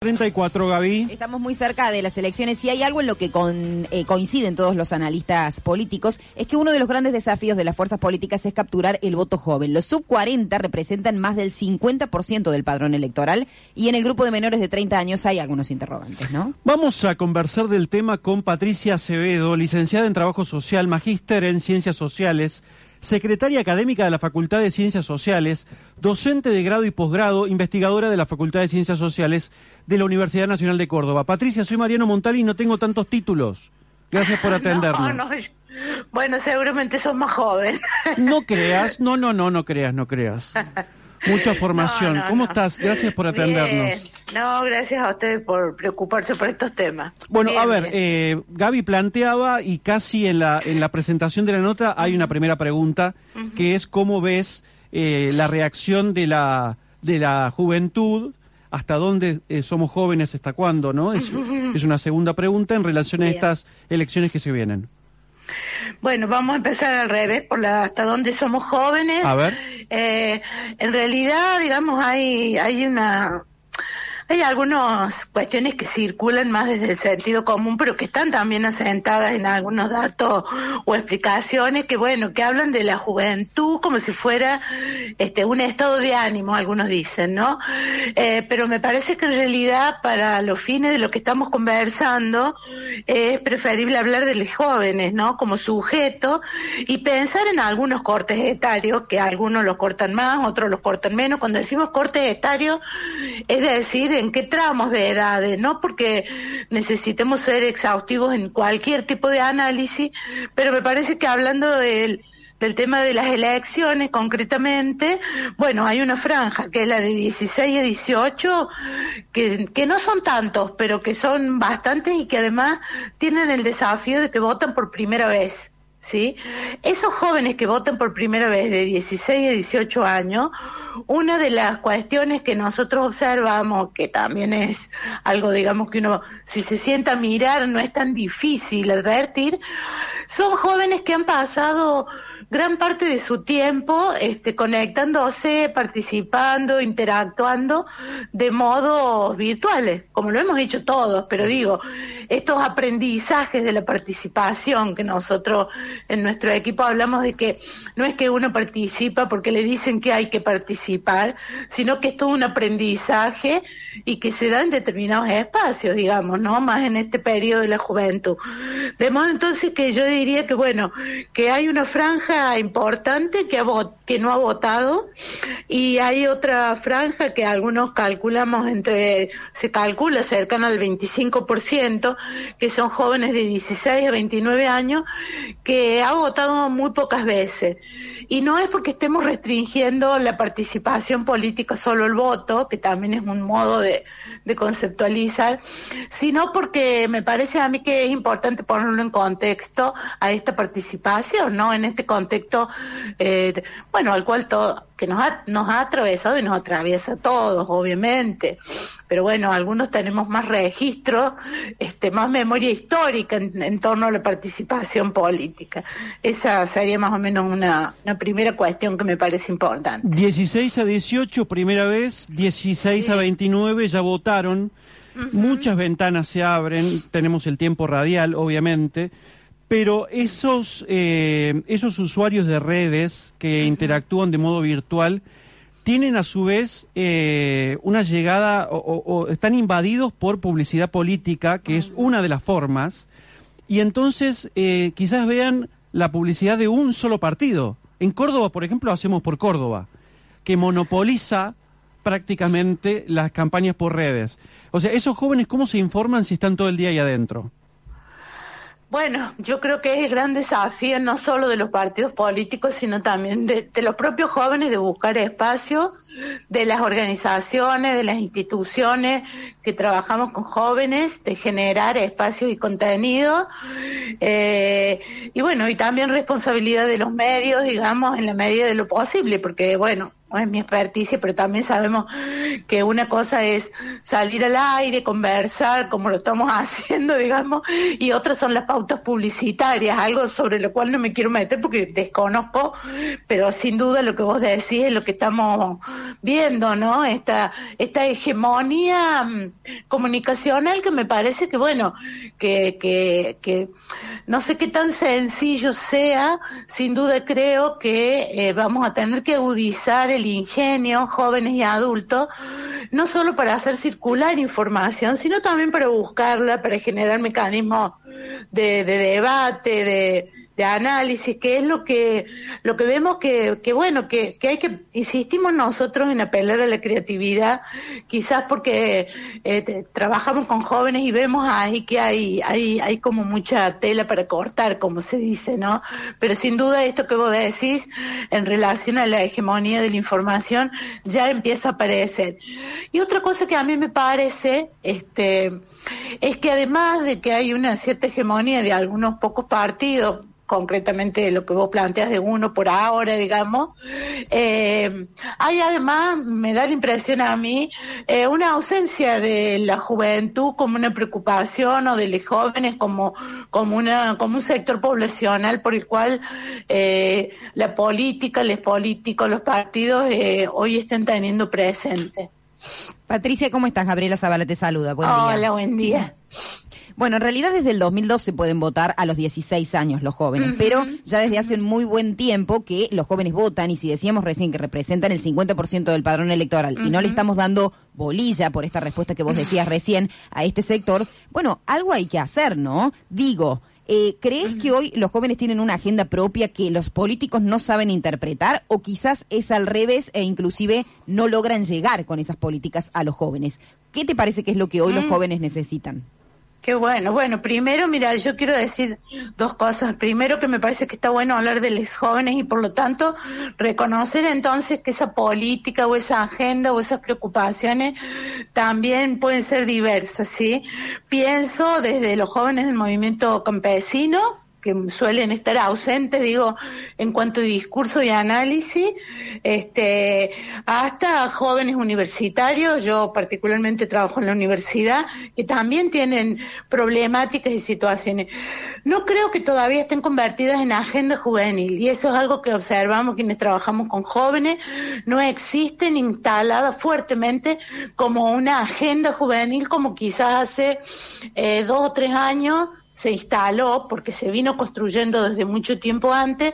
34, Gaby. Estamos muy cerca de las elecciones y hay algo en lo que con, eh, coinciden todos los analistas políticos, es que uno de los grandes desafíos de las fuerzas políticas es capturar el voto joven. Los sub 40 representan más del 50% del padrón electoral y en el grupo de menores de 30 años hay algunos interrogantes, ¿no? Vamos a conversar del tema con Patricia Acevedo, licenciada en Trabajo Social, magíster en Ciencias Sociales secretaria académica de la Facultad de Ciencias Sociales, docente de grado y posgrado, investigadora de la Facultad de Ciencias Sociales de la Universidad Nacional de Córdoba. Patricia, soy Mariano Montali y no tengo tantos títulos. Gracias por atendernos. No, no, bueno, seguramente sos más joven. No creas, no, no, no, no creas, no creas. Mucha formación. ¿Cómo estás? Gracias por atendernos. No, gracias a usted por preocuparse por estos temas. Bueno, a ver, eh, Gaby planteaba y casi en la, en la presentación de la nota hay una primera pregunta que es cómo ves eh, la reacción de la, de la juventud hasta dónde eh, somos jóvenes, hasta cuándo, ¿no? Es, es, una segunda pregunta en relación a estas elecciones que se vienen. Bueno, vamos a empezar al revés, por la, hasta dónde somos jóvenes. A ver. Eh, en realidad, digamos, hay, hay una hay algunas cuestiones que circulan más desde el sentido común, pero que están también asentadas en algunos datos o explicaciones que, bueno, que hablan de la juventud como si fuera este un estado de ánimo, algunos dicen, ¿no? Eh, pero me parece que en realidad para los fines de lo que estamos conversando es preferible hablar de los jóvenes, ¿no? Como sujeto y pensar en algunos cortes etarios, que algunos los cortan más, otros los cortan menos. Cuando decimos cortes etarios, es decir, en qué tramos de edades, no porque necesitemos ser exhaustivos en cualquier tipo de análisis, pero me parece que hablando del, del tema de las elecciones concretamente, bueno, hay una franja que es la de 16 a 18, que, que no son tantos, pero que son bastantes y que además tienen el desafío de que votan por primera vez. ¿Sí? Esos jóvenes que votan por primera vez de 16 a 18 años, una de las cuestiones que nosotros observamos, que también es algo, digamos, que uno, si se sienta a mirar, no es tan difícil advertir, son jóvenes que han pasado gran parte de su tiempo este, conectándose, participando, interactuando de modos virtuales, como lo hemos hecho todos, pero digo, estos aprendizajes de la participación que nosotros en nuestro equipo hablamos de que no es que uno participa porque le dicen que hay que participar, sino que es todo un aprendizaje y que se da en determinados espacios, digamos, ¿no? Más en este periodo de la juventud. De modo entonces que yo diría que, bueno, que hay una franja importante que, ha, que no ha votado y hay otra franja que algunos calculamos entre, se calcula cercano al 25%, que son jóvenes de 16 a 29 años, que ha votado muy pocas veces. Y no es porque estemos restringiendo la participación política solo el voto, que también es un modo de, conceptualizar, sino porque me parece a mí que es importante ponerlo en contexto a esta participación, ¿no? En este contexto, eh, bueno, al cual todo, que nos ha, nos ha atravesado y nos atraviesa a todos, obviamente. Pero bueno, algunos tenemos más registro, este, más memoria histórica en, torno a la participación política. Esa sería más o menos una, una, primera cuestión que me parece importante. 16 a 18, primera vez, 16 a 29 ya votaron. Muchas ventanas se abren, tenemos el tiempo radial, obviamente. Pero esos, eh, esos usuarios de redes que interactúan de modo virtual tienen a su vez eh, una llegada o, están invadidos por publicidad política, que es una de las formas, y entonces eh, quizás vean la publicidad de un solo partido. En Córdoba, por ejemplo, hacemos por Córdoba, que monopoliza prácticamente las campañas por redes. O sea, esos jóvenes, ¿cómo se informan si están todo el día ahí adentro? Bueno, yo creo que es el gran desafío no solo de los partidos políticos, sino también de, los propios jóvenes de buscar espacio, de las organizaciones, de las instituciones que trabajamos con jóvenes, de generar espacios y contenidos. Eh, y bueno, y también responsabilidad de los medios, digamos, en la medida de lo posible, porque bueno, no es mi experticia, pero también sabemos que una cosa es salir al aire, conversar, como lo estamos haciendo, digamos, y otras son las pautas publicitarias, algo sobre lo cual no me quiero meter porque desconozco, pero sin duda lo que vos decís es lo que estamos viendo, ¿no? Esta, esta hegemonía mm, comunicacional que me parece que, bueno, que, que, que no sé qué tan sencillo sea, sin duda creo que eh, vamos a tener que agudizar el ingenio, jóvenes y adultos, no solo para hacer circular información, sino también para buscarla, para generar mecanismos de, de debate, de, de análisis, que es lo que, lo que vemos que, que bueno, que, que hay que, insistimos nosotros en apelar a la creatividad, quizás porque eh, trabajamos con jóvenes y vemos ahí que hay, hay, hay como mucha tela para cortar, como se dice, ¿no? Pero sin duda esto que vos decís en relación a la hegemonía de la información ya empieza a aparecer. Y otra cosa que a mí me parece, este, es que además de que hay una cierta hegemonía de algunos pocos partidos, concretamente lo que vos planteas de uno por ahora, digamos. Eh, hay además, me da la impresión a mí, eh, una ausencia de la juventud como una preocupación o de los jóvenes como, como, una, como un sector poblacional por el cual eh, la política, los políticos, los partidos hoy están teniendo presente. Patricia, ¿cómo estás? Gabriela Zavala te saluda. Buen Hola, buen día. Bueno, en realidad desde el 2012 pueden votar a los 16 años los jóvenes, pero ya desde hace muy buen tiempo que los jóvenes votan y si decíamos recién que representan el 50% del padrón electoral y no le estamos dando bolilla por esta respuesta que vos decías recién a este sector, bueno, algo hay que hacer, ¿no? Digo, eh, ¿Crees que hoy los jóvenes tienen una agenda propia que los políticos no saben interpretar o quizás es al revés e inclusive no logran llegar con esas políticas a los jóvenes? ¿Qué te parece que es lo que hoy los mm. jóvenes necesitan? Qué bueno. Bueno, primero, mira, yo quiero decir dos cosas. Primero, que me parece que está bueno hablar de los jóvenes y por lo tanto reconocer entonces que esa política o esa agenda o esas preocupaciones también pueden ser diversas, ¿sí? Pienso desde los jóvenes del movimiento campesino, que suelen estar ausentes, digo, en cuanto a discurso y análisis, este, hasta jóvenes universitarios, yo particularmente trabajo en la universidad, que también tienen problemáticas y situaciones. No creo que todavía estén convertidas en agenda juvenil, y eso es algo que observamos quienes trabajamos con jóvenes, no existen instaladas fuertemente como una agenda juvenil como quizás hace eh, dos o tres años se instaló, porque se vino construyendo desde mucho tiempo antes,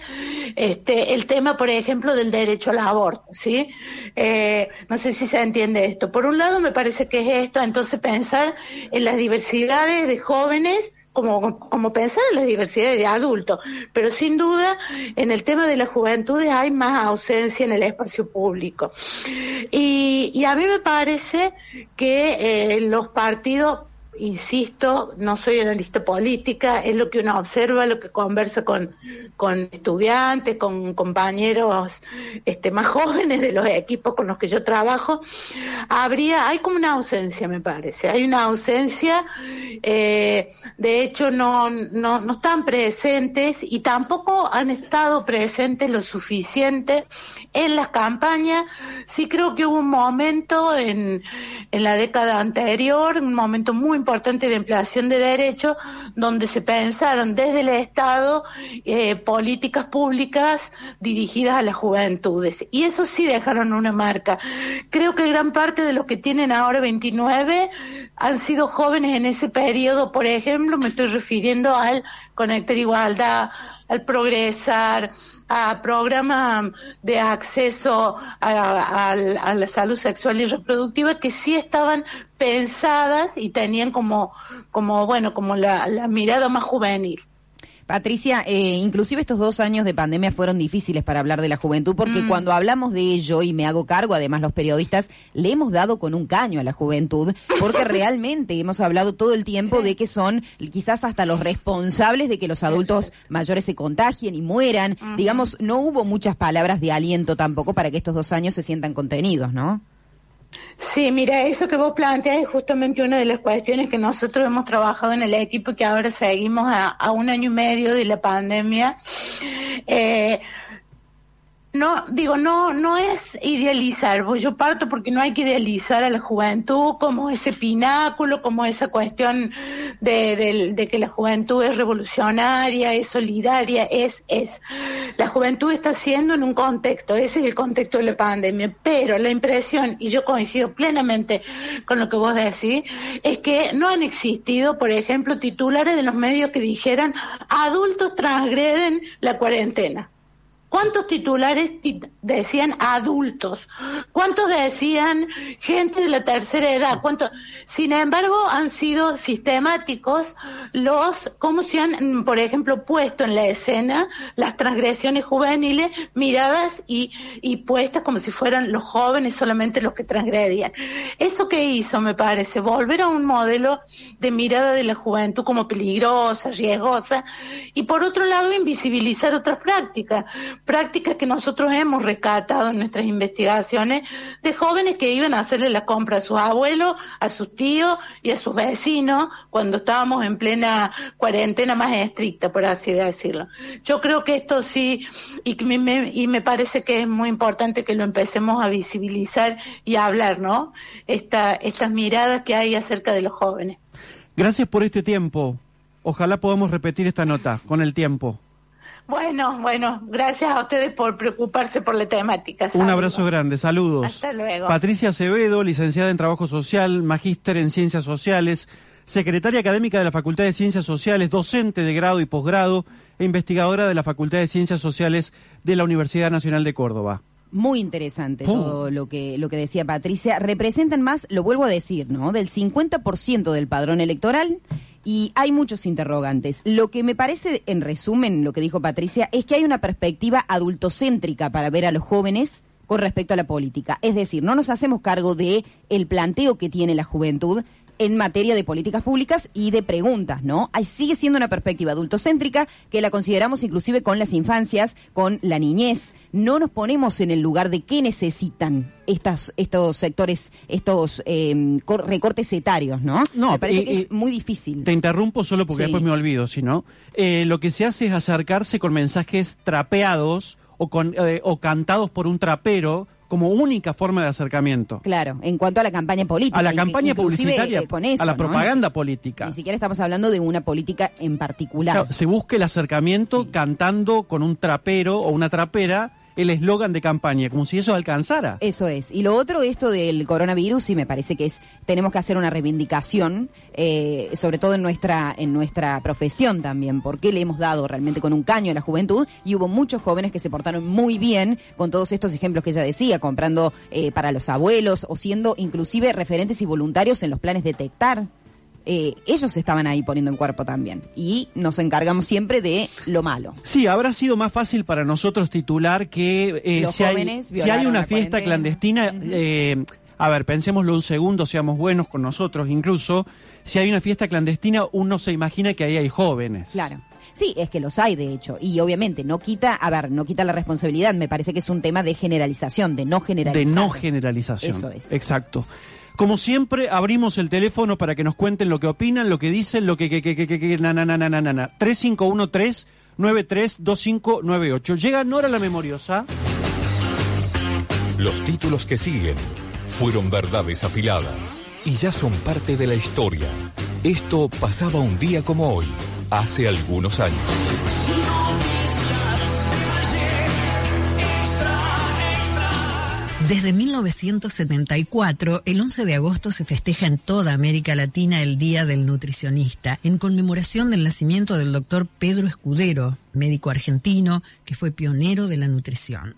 este, el tema, por ejemplo, del derecho al aborto, ¿sí? Eh, no sé si se entiende esto. Por un lado, me parece que es esto, entonces pensar en las diversidades de jóvenes, como, como pensar en las diversidades de adultos, pero sin duda en el tema de las juventudes hay más ausencia en el espacio público. Y, a mí me parece que eh, los partidos insisto, no soy analista política, es lo que uno observa, lo que conversa con, con estudiantes, con compañeros este, más jóvenes de los equipos con los que yo trabajo, habría, hay como una ausencia, me parece, hay una ausencia, eh, de hecho no, no, no están presentes y tampoco han estado presentes lo suficiente en las campañas. Sí creo que hubo un momento en, en la década anterior, un momento muy importante de ampliación de derechos, donde se pensaron desde el Estado eh, políticas públicas dirigidas a las juventudes. Y eso sí dejaron una marca. Creo que gran parte de los que tienen ahora 29 han sido jóvenes en ese periodo. Por ejemplo, me estoy refiriendo al Conectar Igualdad, al Progresar, a programas de acceso a, la salud sexual y reproductiva que sí estaban pensadas y tenían como, como bueno, como la mirada más juvenil. Patricia, eh, inclusive estos dos años de pandemia fueron difíciles para hablar de la juventud porque mm. cuando hablamos de ello, y me hago cargo, además los periodistas, le hemos dado con un caño a la juventud porque realmente hemos hablado todo el tiempo de que son quizás hasta los responsables de que los adultos mayores se contagien y mueran. Digamos, no hubo muchas palabras de aliento tampoco para que estos dos años se sientan contenidos, ¿no? Sí, mira, eso que vos planteas es justamente una de las cuestiones que nosotros hemos trabajado en el equipo que ahora seguimos a, un año y medio de la pandemia. Eh, no, digo, no, no es idealizar, yo parto porque no hay que idealizar a la juventud como ese pináculo, como esa cuestión de, que la juventud es revolucionaria, es solidaria, es, es. La juventud está siendo en un contexto, ese es el contexto de la pandemia, pero la impresión, y yo coincido plenamente con lo que vos decís, es que no han existido, por ejemplo, titulares de los medios que dijeran adultos transgreden la cuarentena. ¿Cuántos titulares decían adultos? ¿Cuántos decían gente de la tercera edad? ¿Cuántos? Sin embargo, han sido sistemáticos los, cómo se han, por ejemplo, puesto en la escena las transgresiones juveniles miradas y, y puestas como si fueran los jóvenes solamente los que transgredían. Eso que hizo, me parece, volver a un modelo de mirada de la juventud como peligrosa, riesgosa, y por otro lado, invisibilizar otras prácticas prácticas que nosotros hemos rescatado en nuestras investigaciones de jóvenes que iban a hacerle la compra a sus abuelos, a sus tíos y a sus vecinos cuando estábamos en plena cuarentena más estricta, por así decirlo. Yo creo que esto sí, y me, y me parece que es muy importante que lo empecemos a visibilizar y a hablar, ¿no? Esta, estas miradas que hay acerca de los jóvenes. Gracias por este tiempo. Ojalá podamos repetir esta nota con el tiempo. Bueno, bueno, gracias a ustedes por preocuparse por la temática. Un abrazo grande, saludos. Hasta luego. Patricia Acevedo, licenciada en Trabajo Social, magíster en Ciencias Sociales, secretaria académica de la Facultad de Ciencias Sociales, docente de grado y posgrado e investigadora de la Facultad de Ciencias Sociales de la Universidad Nacional de Córdoba. Muy interesante todo lo que, lo que decía Patricia. Representan más, lo vuelvo a decir, ¿no? Del 50% del padrón electoral y hay muchos interrogantes. Lo que me parece, en resumen, lo que dijo Patricia, es que hay una perspectiva adultocéntrica para ver a los jóvenes con respecto a la política. Es decir, no nos hacemos cargo de el planteo que tiene la juventud en materia de políticas públicas y de preguntas, ¿no? Ahí sigue siendo una perspectiva adultocéntrica que la consideramos inclusive con las infancias, con la niñez. No nos ponemos en el lugar de qué necesitan estas, estos sectores, estos em, recortes etarios, ¿no? No, me parece que es muy difícil. Te interrumpo solo porque después me olvido, si no. Eh, lo que se hace es acercarse con mensajes trapeados o, con, eh, o cantados por un trapero como única forma de acercamiento. Claro, en cuanto a la campaña política. A la campaña publicitaria, eh, con eso, a la propaganda política. Ni siquiera estamos hablando de una política en particular. se busca el acercamiento cantando con un trapero o una trapera el eslogan de campaña, como si eso alcanzara. Eso es. Y lo otro, esto del coronavirus, sí me parece que es, tenemos que hacer una reivindicación, eh, sobre todo en nuestra, en nuestra profesión también, porque le hemos dado realmente con un caño a la juventud y hubo muchos jóvenes que se portaron muy bien con todos estos ejemplos que ella decía, comprando eh, para los abuelos o siendo inclusive referentes y voluntarios en los planes detectar eh, ellos estaban ahí poniendo en cuerpo también. Y nos encargamos siempre de lo malo. Sí, habrá sido más fácil para nosotros titular que eh, si, hay, si, hay, una fiesta clandestina, eh, a ver, pensémoslo un segundo, seamos buenos con nosotros incluso, si hay una fiesta clandestina, uno se imagina que ahí hay jóvenes. Claro. Sí, es que los hay, de hecho. Y obviamente no quita, a ver, no quita la responsabilidad. Me parece que es un tema de generalización, de no generalización. De no generalización. Eso es. Exacto. Como siempre, abrimos el teléfono para que nos cuenten lo que opinan, lo que dicen, lo que... que, que, que, que na, na, na, na, na, na. 3513 932598. Llega Nora la Memoriosa. Los títulos que siguen fueron verdades afiladas y ya son parte de la historia. Esto pasaba un día como hoy, hace algunos años. Desde 1974, el 11 de agosto se festeja en toda América Latina el Día del Nutricionista, en conmemoración del nacimiento del doctor Pedro Escudero, médico argentino que fue pionero de la nutrición.